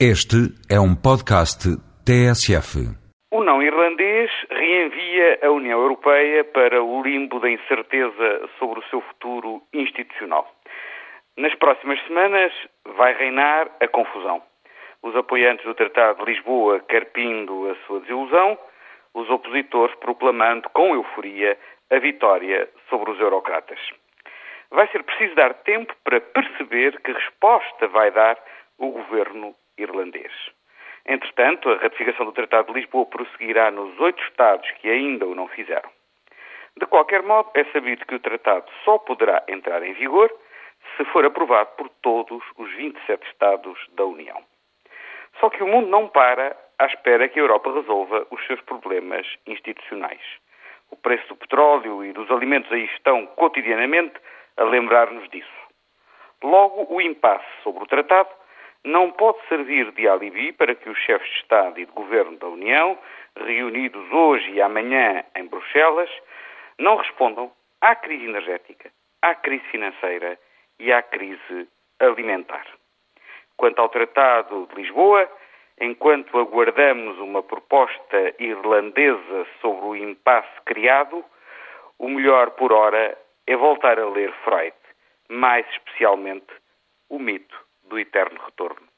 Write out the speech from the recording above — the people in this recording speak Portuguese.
Este é um podcast TSF. O não irlandês reenvia a União Europeia para o limbo da incerteza sobre o seu futuro institucional. Nas próximas semanas vai reinar a confusão. Os apoiantes do Tratado de Lisboa carpindo a sua desilusão, os opositores proclamando com euforia a vitória sobre os eurocratas. Vai ser preciso dar tempo para perceber que resposta vai dar o governo irlandês. Entretanto, a ratificação do Tratado de Lisboa prosseguirá nos oito Estados que ainda o não fizeram. De qualquer modo, é sabido que o Tratado só poderá entrar em vigor se for aprovado por todos os 27 Estados da União. Só que o mundo não para à espera que a Europa resolva os seus problemas institucionais. O preço do petróleo e dos alimentos aí estão cotidianamente a lembrar-nos disso. Logo, o impasse sobre o Tratado não pode servir de alibi para que os chefes de Estado e de Governo da União, reunidos hoje e amanhã em Bruxelas, não respondam à crise energética, à crise financeira e à crise alimentar. Quanto ao Tratado de Lisboa, enquanto aguardamos uma proposta irlandesa sobre o impasse criado, o melhor por hora é voltar a ler Freud, mais especialmente o mito do eterno retorno.